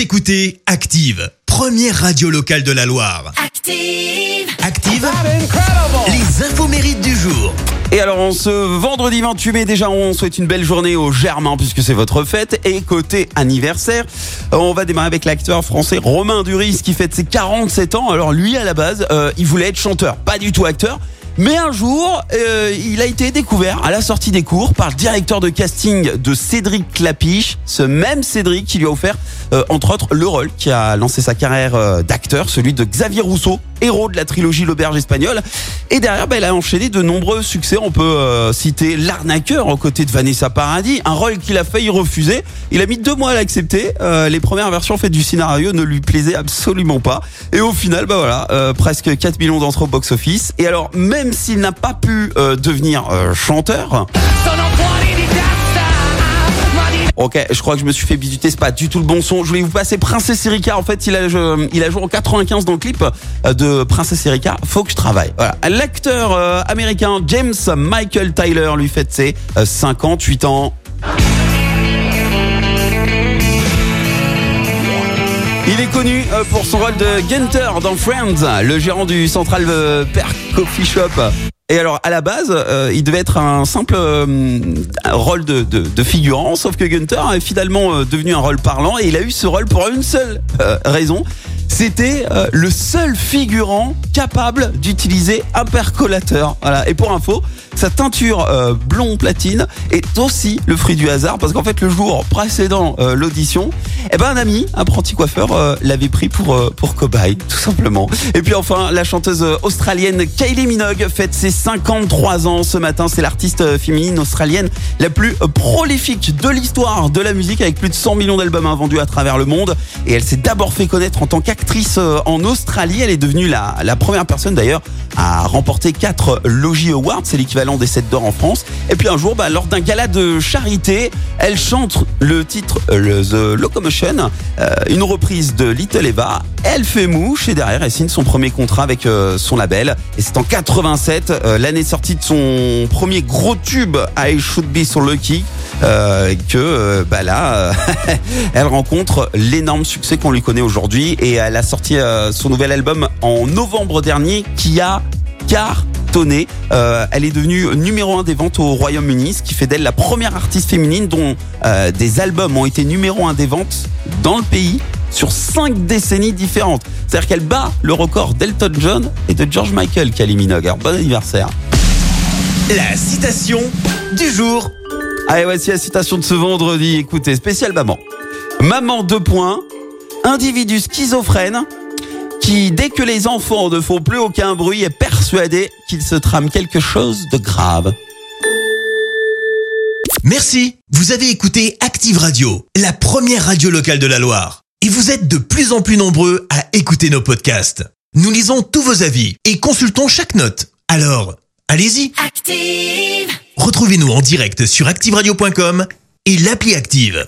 Vous écoutez Active, première radio locale de la Loire. Active. Active, les infos mérites du jour. Et alors, on ce vendredi 28 mai, déjà, on souhaite une belle journée aux Germains puisque c'est votre fête. Et côté anniversaire, on va démarrer avec l'acteur français Romain Duris qui fête ses 47 ans. Alors, lui, à la base, euh, il voulait être chanteur, pas du tout acteur. Mais un jour, euh, il a été découvert à la sortie des cours par le directeur de casting de Cédric Clapiche, ce même Cédric qui lui a offert, euh, entre autres, le rôle qui a lancé sa carrière euh, d'acteur, celui de Xavier Rousseau, héros de la trilogie L'Auberge espagnole. Et derrière, bah, il a enchaîné de nombreux succès. On peut citer L'arnaqueur aux côtés de Vanessa Paradis, un rôle qu'il a failli refuser. Il a mis deux mois à l'accepter. Les premières versions faites du scénario ne lui plaisaient absolument pas. Et au final, bah voilà, presque 4 millions d'entrées au box-office. Et alors, même s'il n'a pas pu euh, devenir euh, chanteur, Ok, je crois que je me suis fait bisuter, c'est pas du tout le bon son. Je voulais vous passer Princesse Erika. En fait, il a, joué en 95 dans le clip euh, de Princesse Erika. Faut que je travaille. Voilà. L'acteur américain James Michael Tyler lui fête ses euh, 58 ans. Il est connu euh, pour son rôle de Gunther dans Friends, le gérant du Central euh, Perk Coffee Shop. Et alors, à la base, euh, il devait être un simple euh, rôle de, de, de figurant, sauf que Gunther est finalement euh, devenu un rôle parlant et il a eu ce rôle pour une seule euh, raison. C'était euh, le seul figurant capable d'utiliser un percolateur. Voilà. Et pour info, sa teinture euh, blond platine est aussi le fruit du hasard parce qu'en fait le jour précédent euh, l'audition, eh ben un ami, apprenti coiffeur, l'avait pris pour pour cobaye, tout simplement. Et puis enfin, la chanteuse australienne Kylie Minogue fête ses 53 ans ce matin. C'est l'artiste féminine australienne la plus prolifique de l'histoire de la musique avec plus de 100 millions d'albums hein, vendus à travers le monde. Et elle s'est d'abord fait connaître en tant qu'actrice euh, en Australie. Elle est devenue la, première personne d'ailleurs à remporter 4 Logie Awards, c'est l'équivalent des 7 d'or en France. Et puis un jour, bah, lors d'un gala de charité, elle chante le titre euh, The Locomotion, euh, une reprise de Little Eva. Elle fait mouche et derrière, elle signe son premier contrat avec son label. Et c'est en 87, euh, l'année sortie de son premier gros tube, I Should Be So Lucky, euh, que euh, bah là, euh, elle rencontre l'énorme succès qu'on lui connaît aujourd'hui. Et elle a sorti euh, son nouvel album en novembre dernier qui a cartonné. Euh, elle est devenue numéro un des ventes au Royaume-Uni, ce qui fait d'elle la première artiste féminine dont des albums ont été numéro un des ventes dans le pays sur cinq décennies différentes. C'est-à-dire qu'elle bat le record d'Elton John et de George Michael, Kylie Minogue. Alors, bon anniversaire. La citation du jour. Allez, voici la citation de ce vendredi. Écoutez, spécial maman. Maman, deux points. Individu schizophrène qui, dès que les enfants ne font plus aucun bruit, est persuadé qu'il se trame quelque chose de grave. Merci. Vous avez écouté Active Radio, la première radio locale de la Loire. Et vous êtes de plus en plus nombreux à écouter nos podcasts. Nous lisons tous vos avis et consultons chaque note. Alors, allez-y. Active. Retrouvez-nous en direct sur activeradio.com et l'appli Active.